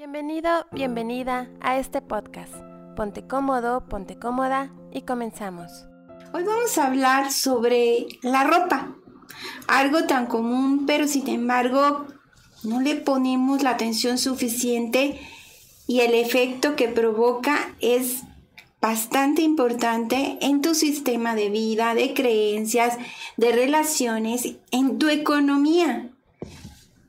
Bienvenido, bienvenida a este podcast. Ponte cómodo, ponte cómoda y comenzamos. Hoy vamos a hablar sobre la ropa. Algo tan común, pero sin embargo no le ponemos la atención suficiente y el efecto que provoca es bastante importante en tu sistema de vida, de creencias, de relaciones, en tu economía.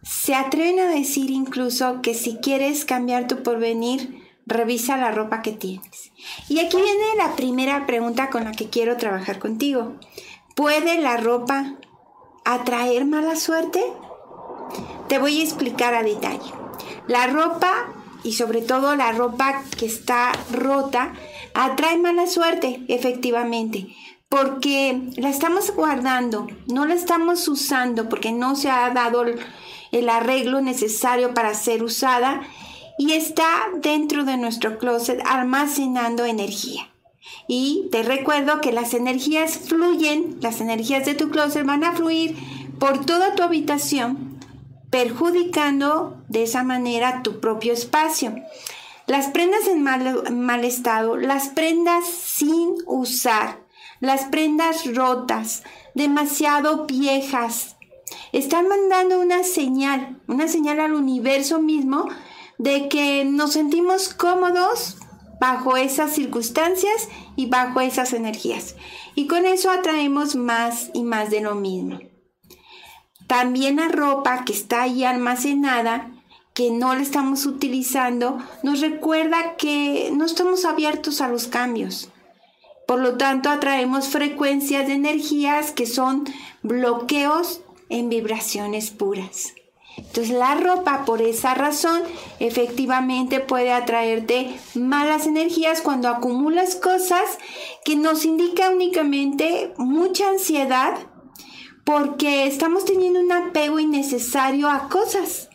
Se atreven a decir incluso que si quieres cambiar tu porvenir, revisa la ropa que tienes. Y aquí viene la primera pregunta con la que quiero trabajar contigo. ¿Puede la ropa atraer mala suerte? Te voy a explicar a detalle. La ropa, y sobre todo la ropa que está rota, atrae mala suerte, efectivamente, porque la estamos guardando, no la estamos usando porque no se ha dado el arreglo necesario para ser usada y está dentro de nuestro closet almacenando energía. Y te recuerdo que las energías fluyen, las energías de tu closet van a fluir por toda tu habitación, perjudicando de esa manera tu propio espacio. Las prendas en mal, estado, las prendas sin usar, las prendas rotas, demasiado viejas, están mandando una señal, una señal al universo mismo de que nos sentimos cómodos bajo esas circunstancias y bajo esas energías. Y con eso atraemos más y más de lo mismo. También la ropa que está ahí almacenada, que no la estamos utilizando, nos recuerda que no estamos abiertos a los cambios. Por lo tanto, atraemos frecuencias de energías que son bloqueos en vibraciones puras. Entonces la ropa por esa razón efectivamente puede atraerte malas energías cuando acumulas cosas que nos indica únicamente mucha ansiedad porque estamos teniendo un apego innecesario a cosas.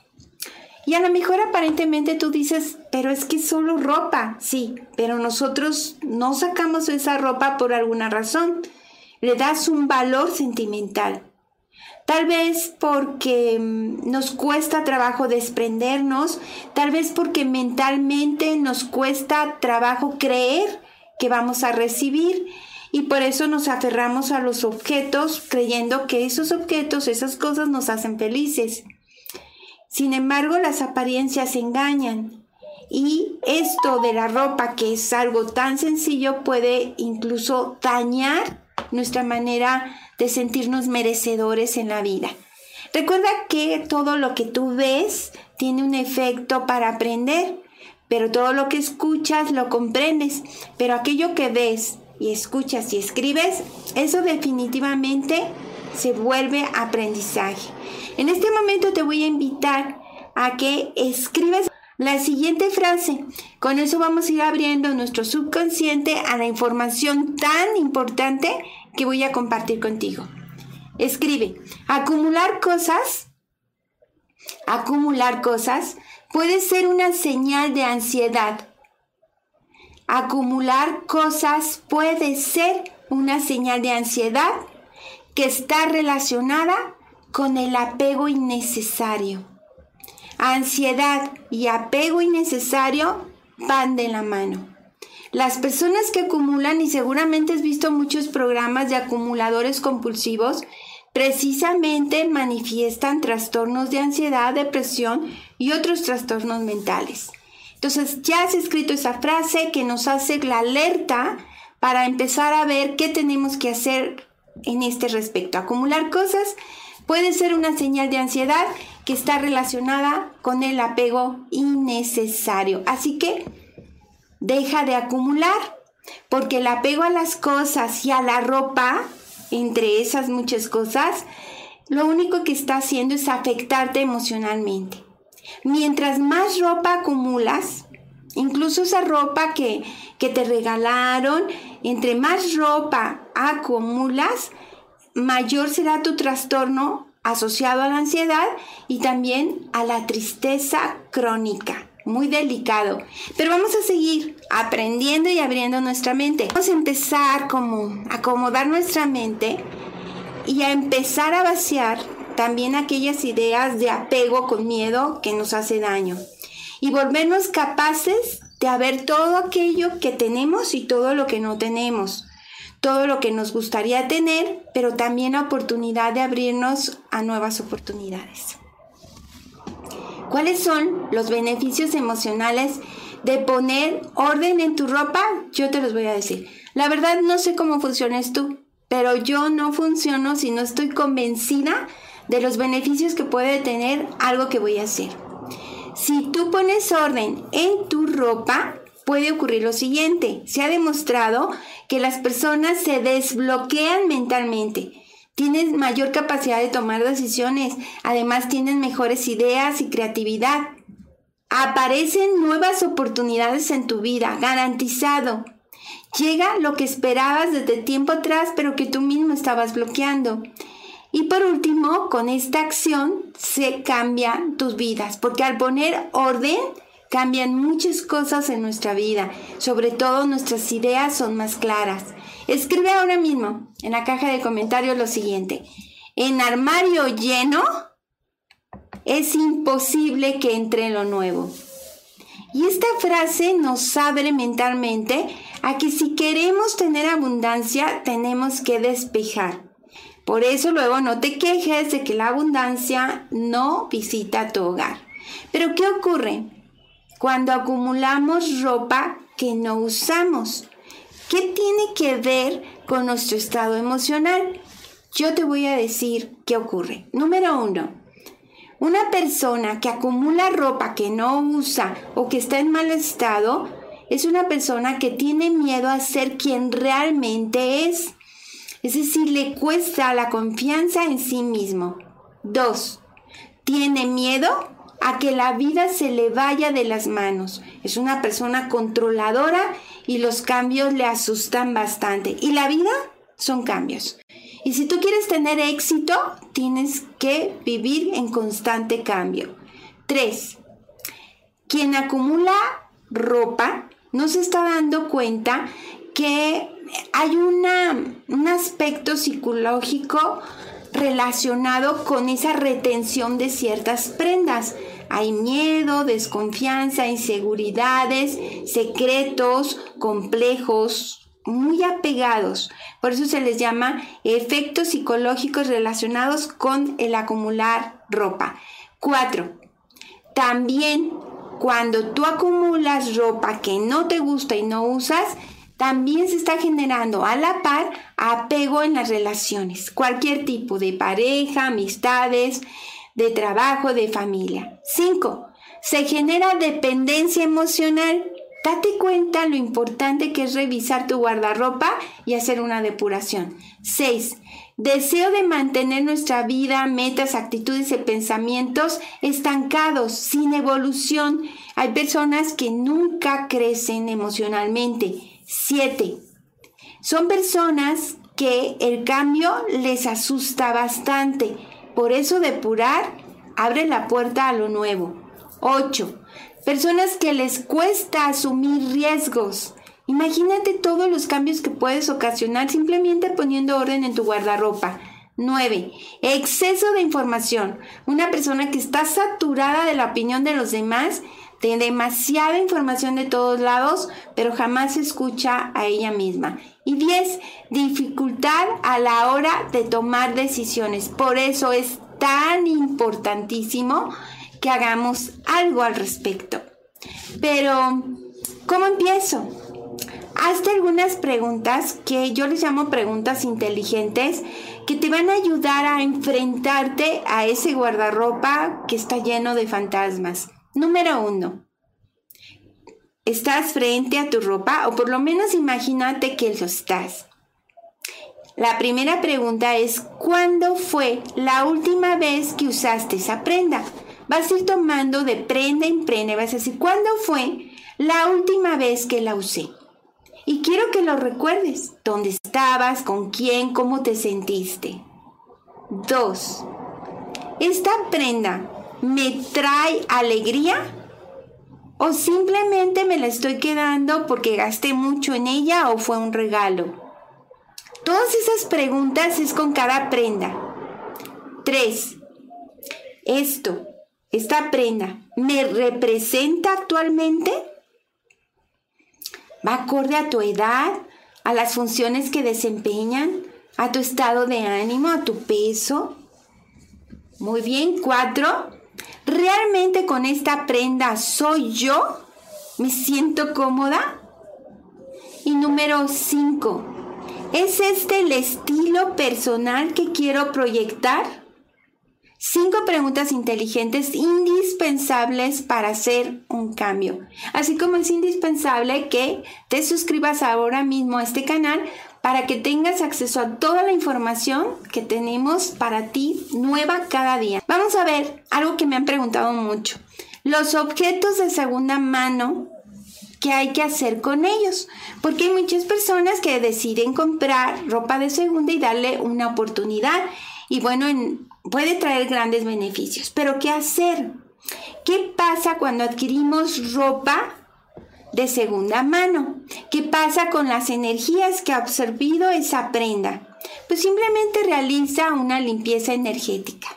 Y a lo mejor aparentemente tú dices, pero es que solo ropa, sí, pero nosotros no sacamos esa ropa por alguna razón. Le das un valor sentimental. Tal vez porque mm, nos cuesta trabajo desprendernos, tal vez porque mentalmente nos cuesta trabajo creer que vamos a recibir y por eso nos aferramos a los objetos creyendo que esos objetos, esas cosas nos hacen felices. Sin embargo, las apariencias engañan y esto de la ropa, que es algo tan sencillo, puede incluso dañar nuestra manera de sentirnos merecedores en la vida. Recuerda que todo lo que tú ves tiene un efecto para aprender, pero todo lo que escuchas lo comprendes, pero aquello que ves y escuchas y escribes, eso definitivamente se vuelve aprendizaje. En este momento te voy a invitar a que escribas la siguiente frase. Con eso vamos a ir abriendo nuestro subconsciente a la información tan importante que voy a compartir contigo. Escribe, acumular cosas, acumular cosas puede ser una señal de ansiedad. Acumular cosas puede ser una señal de ansiedad que está relacionada con el apego innecesario. Ansiedad y apego innecesario van de la mano. Las personas que acumulan, y seguramente has visto muchos programas de acumuladores compulsivos, precisamente manifiestan trastornos de ansiedad, depresión y otros trastornos mentales. Entonces ya has escrito esa frase que nos hace la alerta para empezar a ver qué tenemos que hacer en este respecto. Acumular cosas puede ser una señal de ansiedad que está relacionada con el apego innecesario. Así que deja de acumular, porque el apego a las cosas y a la ropa, entre esas muchas cosas, lo único que está haciendo es afectarte emocionalmente. Mientras más ropa acumulas, incluso esa ropa que, que te regalaron, entre más ropa acumulas, mayor será tu trastorno asociado a la ansiedad y también a la tristeza crónica muy delicado. Pero vamos a seguir aprendiendo y abriendo nuestra mente. Vamos a empezar como a acomodar nuestra mente y a empezar a vaciar también aquellas ideas de apego con miedo que nos hace daño. y volvernos capaces de ver todo aquello que tenemos y todo lo que no tenemos, todo lo que nos gustaría tener, pero también la oportunidad de abrirnos a nuevas oportunidades. ¿Cuáles son los beneficios emocionales de poner orden en tu ropa? Yo te los voy a decir. La verdad no sé cómo funcionas tú, pero yo no funciono si no estoy convencida de los beneficios que puede tener algo que voy a hacer. Si tú pones orden en tu ropa, puede ocurrir lo siguiente. Se ha demostrado que las personas se desbloquean mentalmente. Tienen mayor capacidad de tomar decisiones. Además, tienen mejores ideas y creatividad. Aparecen nuevas oportunidades en tu vida, garantizado. Llega lo que esperabas desde tiempo atrás, pero que tú mismo estabas bloqueando. Y por último, con esta acción se cambian tus vidas, porque al poner orden, cambian muchas cosas en nuestra vida. Sobre todo nuestras ideas son más claras. Escribe ahora mismo en la caja de comentarios lo siguiente. En armario lleno es imposible que entre lo nuevo. Y esta frase nos abre mentalmente a que si queremos tener abundancia tenemos que despejar. Por eso luego no te quejes de que la abundancia no visita tu hogar. Pero ¿qué ocurre cuando acumulamos ropa que no usamos? ¿Qué tiene que ver con nuestro estado emocional? Yo te voy a decir qué ocurre. Número uno, una persona que acumula ropa que no usa o que está en mal estado es una persona que tiene miedo a ser quien realmente es. Es decir, le cuesta la confianza en sí mismo. Dos, tiene miedo a que la vida se le vaya de las manos. Es una persona controladora y los cambios le asustan bastante. Y la vida son cambios. Y si tú quieres tener éxito, tienes que vivir en constante cambio. Tres, quien acumula ropa no se está dando cuenta que hay un aspecto psicológico relacionado con esa retención de ciertas prendas. Hay miedo, desconfianza, inseguridades, secretos, complejos, muy apegados. Por eso se les llama efectos psicológicos relacionados con el acumular ropa. Cuatro, también cuando tú acumulas ropa que no te gusta y no usas, también se está generando a la par apego en las relaciones, cualquier tipo de pareja, amistades, de trabajo, de familia. 5. Se genera dependencia emocional. Date cuenta lo importante que es revisar tu guardarropa y hacer una depuración. 6. Deseo de mantener nuestra vida, metas, actitudes y pensamientos estancados, sin evolución. Hay personas que nunca crecen emocionalmente 7. Son personas que el cambio les asusta bastante. Por eso depurar abre la puerta a lo nuevo. 8. Personas que les cuesta asumir riesgos. Imagínate todos los cambios que puedes ocasionar simplemente poniendo orden en tu guardarropa. 9. Exceso de información. Una persona que está saturada de la opinión de los demás de demasiada información de todos lados, pero jamás escucha a ella misma. Y 10. Dificultad a la hora de tomar decisiones. Por eso es tan importantísimo que hagamos algo al respecto. Pero, ¿cómo empiezo? Hazte algunas preguntas que yo les llamo preguntas inteligentes que te van a ayudar a enfrentarte a ese guardarropa que está lleno de fantasmas. Número uno. ¿Estás frente a tu ropa? O por lo menos imagínate que lo estás. La primera pregunta es, ¿cuándo fue la última vez que usaste esa prenda? Vas a ir tomando de prenda en prenda vas a decir, ¿cuándo fue la última vez que la usé? Y quiero que lo recuerdes. ¿Dónde estabas? ¿Con quién? ¿Cómo te sentiste? Dos. ¿Esta prenda me trae alegría? ¿O simplemente me la estoy quedando porque gasté mucho en ella o fue un regalo? Todas esas preguntas es con cada prenda. 3. Esto, esta prenda me representa actualmente? ¿Va acorde a tu edad, a las funciones que desempeñan, a tu estado de ánimo, a tu peso? Muy bien, cuatro. ¿Realmente con esta prenda soy yo? ¿Me siento cómoda? Y número cinco. ¿Es este el estilo personal que quiero proyectar? Cinco preguntas inteligentes indispensables para hacer un cambio. Así como es indispensable que te suscribas ahora mismo a este canal para que tengas acceso a toda la información que tenemos para ti nueva cada día. Vamos a ver algo que me han preguntado mucho. Los objetos de segunda mano ¿qué hay que hacer con ellos? Porque hay muchas personas que deciden comprar ropa de segunda y darle una oportunidad. Y bueno, puede traer grandes beneficios. Pero ¿qué hacer? ¿Qué pasa cuando adquirimos ropa de segunda mano? ¿Qué pasa con las energías que ha absorbido esa prenda? Pues simplemente realiza una limpieza energética.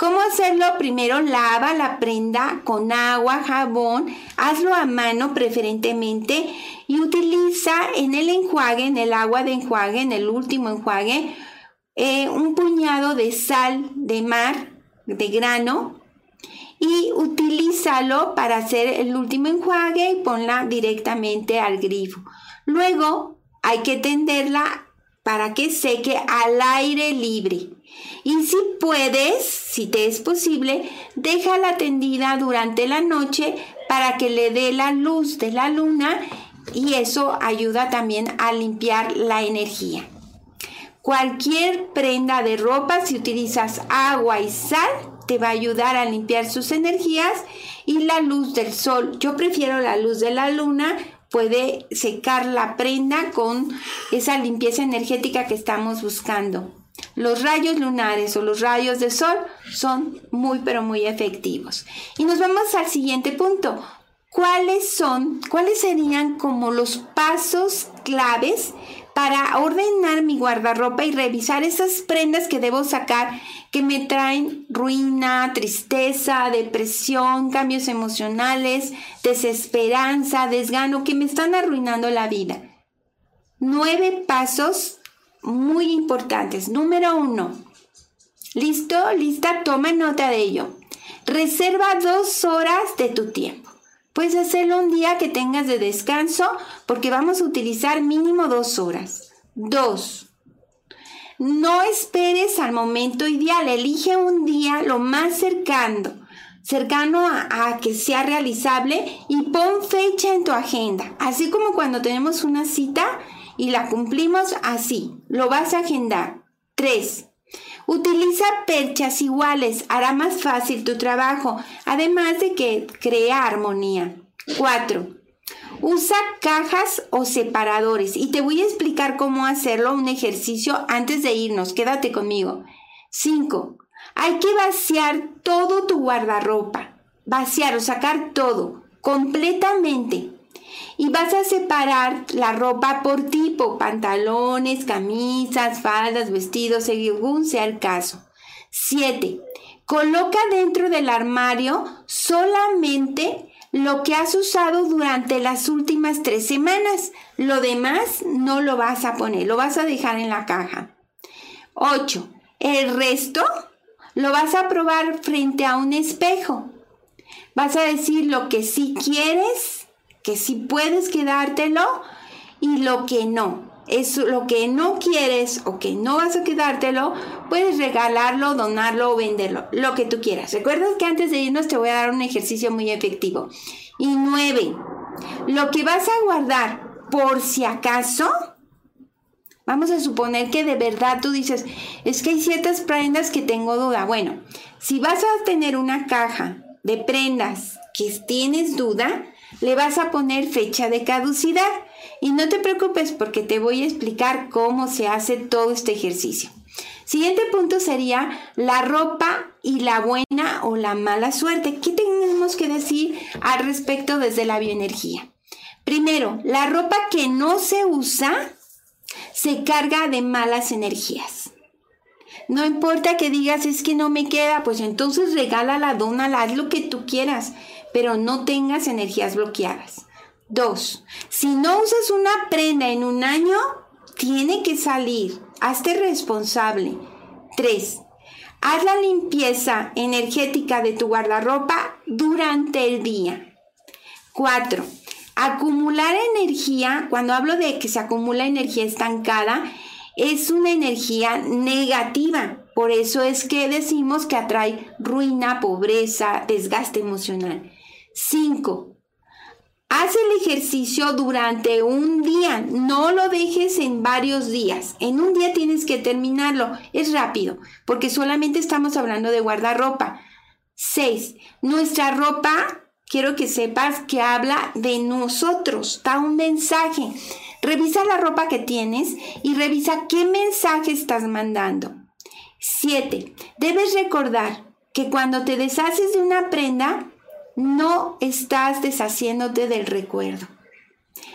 ¿Cómo hacerlo? Primero lava la prenda con agua, jabón, hazlo a mano preferentemente y utiliza en el enjuague, en el agua de enjuague, en el último enjuague, eh, un puñado de sal de mar, de grano, y utilízalo para hacer el último enjuague y ponla directamente al grifo. Luego hay que tenderla para que seque al aire libre. Y si puedes, si te es posible, déjala tendida durante la noche para que le dé la luz de la luna y eso ayuda también a limpiar la energía. Cualquier prenda de ropa, si utilizas agua y sal, te va a ayudar a limpiar sus energías y la luz del sol. Yo prefiero la luz de la luna puede secar la prenda con esa limpieza energética que estamos buscando. Los rayos lunares o los rayos de sol son muy pero muy efectivos. Y nos vamos al siguiente punto. ¿Cuáles son, cuáles serían como los pasos claves para ordenar mi guardarropa y revisar esas prendas que debo sacar que me traen ruina, tristeza, depresión, cambios emocionales, desesperanza, desgano, que me están arruinando la vida. Nueve pasos muy importantes. Número uno. ¿Listo? ¿Lista? Toma nota de ello. Reserva dos horas de tu tiempo. Puedes hacerlo un día que tengas de descanso porque vamos a utilizar mínimo dos horas. Dos. No esperes al momento ideal, elige un día lo más cercano, cercano a, que sea realizable y pon fecha en tu agenda. Así como cuando tenemos una cita y la cumplimos así, lo vas a agendar. 3. Utiliza perchas iguales, hará más fácil tu trabajo, además de que crea armonía. 4. Usa cajas o separadores y te voy a explicar cómo hacerlo un ejercicio antes de irnos. Quédate conmigo. 5. Hay que vaciar todo tu guardarropa. Vaciar o sacar todo completamente. Y vas a separar la ropa por tipo, pantalones, camisas, faldas, vestidos, según sea el caso. 7. Coloca dentro del armario solamente lo que has usado durante las últimas tres semanas. Lo demás no lo vas a poner, lo vas a dejar en la caja. 8. El resto lo vas a probar frente a un espejo. Vas a decir lo que sí quieres, que sí puedes quedártelo y lo que no es lo que no quieres o que no vas a quedártelo, puedes regalarlo, donarlo o venderlo, lo que tú quieras. Recuerda que antes de irnos te voy a dar un ejercicio muy efectivo. Y nueve, lo que vas a guardar por si acaso, vamos a suponer que de verdad tú dices, es que hay ciertas prendas que tengo duda. Bueno, si vas a tener una caja de prendas que tienes duda, le vas a poner fecha de caducidad. Y no te preocupes porque te voy a explicar cómo se hace todo este ejercicio. Siguiente punto sería la ropa y la buena o la mala suerte. ¿Qué tenemos que decir al respecto desde la bioenergía? Primero, la ropa que no se usa se carga de malas energías. No importa que digas es que no me queda, pues entonces regálala, dónala, haz lo que tú quieras, pero no tengas energías bloqueadas. Dos, si no usas una prenda en un año, tiene que salir. Hazte responsable. Tres, haz la limpieza energética de tu guardarropa durante el día. Cuatro, acumular energía, cuando hablo de que se acumula energía estancada, es una energía negativa. Por eso es que decimos que atrae ruina, pobreza, desgaste emocional. Cinco, Haz el ejercicio durante un día, no lo dejes en varios días. En un día tienes que terminarlo. Es rápido, porque solamente estamos hablando de guardarropa. 6. Nuestra ropa, quiero que sepas que habla de nosotros, da un mensaje. Revisa la ropa que tienes y revisa qué mensaje estás mandando. 7. Debes recordar que cuando te deshaces de una prenda, no estás deshaciéndote del recuerdo.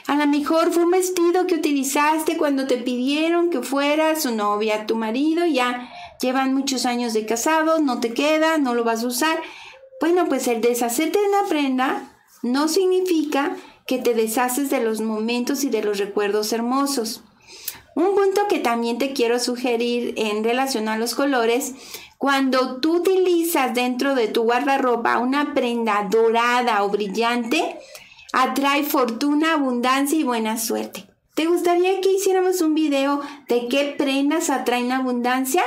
A lo mejor fue un vestido que utilizaste cuando te pidieron que fueras su novia, tu marido, ya llevan muchos años de casado, no te queda, no lo vas a usar. Bueno, pues el deshacerte de una prenda no significa que te deshaces de los momentos y de los recuerdos hermosos. Un punto que también te quiero sugerir en relación a los colores cuando tú utilizas dentro de tu guardarropa una prenda dorada o brillante, atrae fortuna, abundancia y buena suerte. ¿Te gustaría que hiciéramos un video de qué prendas atraen abundancia?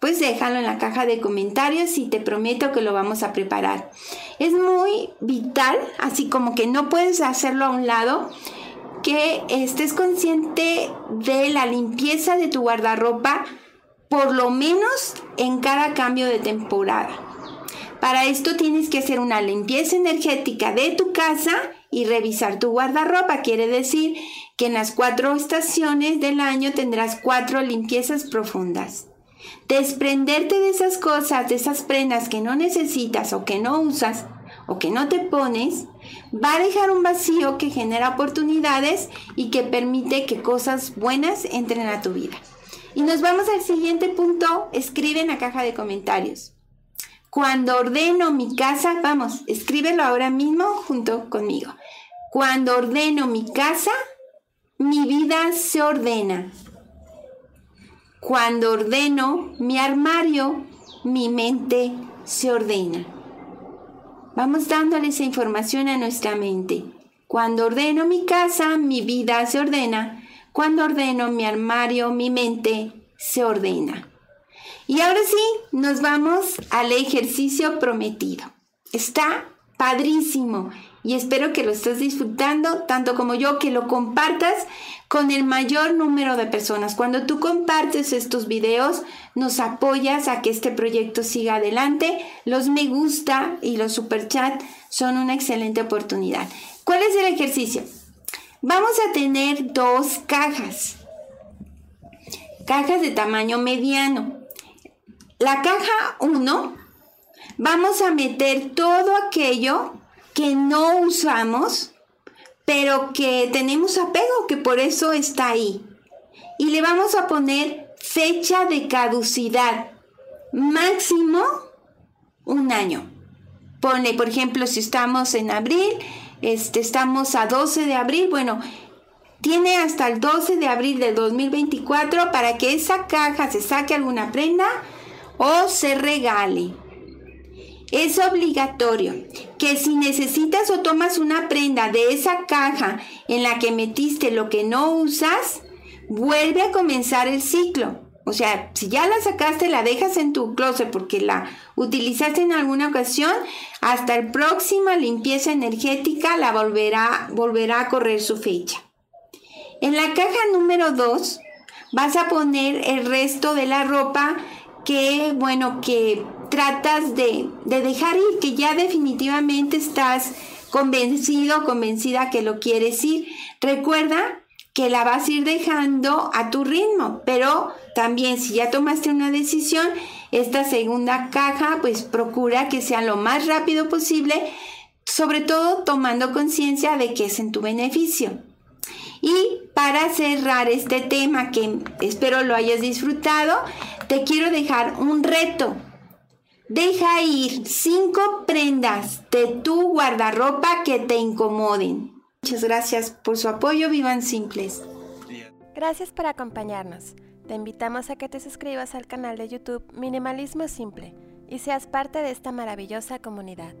Pues déjalo en la caja de comentarios y te prometo que lo vamos a preparar. Es muy vital, así como que no puedes hacerlo a un lado, que estés consciente de la limpieza de tu guardarropa por lo menos en cada cambio de temporada. Para esto tienes que hacer una limpieza energética de tu casa y revisar tu guardarropa. Quiere decir que en las cuatro estaciones del año tendrás cuatro limpiezas profundas. Desprenderte de esas cosas, de esas prendas que no necesitas o que no usas o que no te pones, va a dejar un vacío que genera oportunidades y que permite que cosas buenas entren a tu vida. Y nos vamos al siguiente punto. Escribe en la caja de comentarios. Cuando ordeno mi casa, vamos, escríbelo ahora mismo junto conmigo. Cuando ordeno mi casa, mi vida se ordena. Cuando ordeno mi armario, mi mente se ordena. Vamos dándole esa información a nuestra mente. Cuando ordeno mi casa, mi vida se ordena. Cuando ordeno mi armario, mi mente se ordena. Y ahora sí, nos vamos al ejercicio prometido. Está padrísimo y espero que lo estés disfrutando tanto como yo, que lo compartas con el mayor número de personas. Cuando tú compartes estos videos, nos apoyas a que este proyecto siga adelante. Los me gusta y los super chat son una excelente oportunidad. ¿Cuál es el ejercicio? Vamos a tener dos cajas. Cajas de tamaño mediano. La caja 1 vamos a meter todo aquello que no usamos, pero que tenemos apego, que por eso está ahí. Y le vamos a poner fecha de caducidad. Máximo un año. Pone, por ejemplo, si estamos en abril, este, estamos a 12 de abril, bueno, tiene hasta el 12 de abril del 2024 para que esa caja se saque alguna prenda o se regale. Es obligatorio que si necesitas o tomas una prenda de esa caja en la que metiste lo que no usas, vuelve a comenzar el ciclo. O sea, si ya la sacaste, la dejas en tu closet porque la utilizaste en alguna ocasión, hasta el próxima limpieza energética la volverá, volverá a correr su fecha. En la caja número 2 vas a poner el resto de la ropa que, bueno, que tratas de, de dejar ir, que ya definitivamente estás convencido, convencida que lo quieres ir. Recuerda que la vas a ir dejando a tu ritmo, pero también si ya tomaste una decisión, esta segunda caja, pues procura que sea lo más rápido posible, sobre todo tomando conciencia de que es en tu beneficio. Y para cerrar este tema que espero lo hayas disfrutado, te quiero dejar un reto. Deja ir cinco prendas de tu guardarropa que te incomoden. Muchas gracias por su apoyo, vivan simples. Gracias por acompañarnos. Te invitamos a que te suscribas al canal de YouTube Minimalismo Simple y seas parte de esta maravillosa comunidad.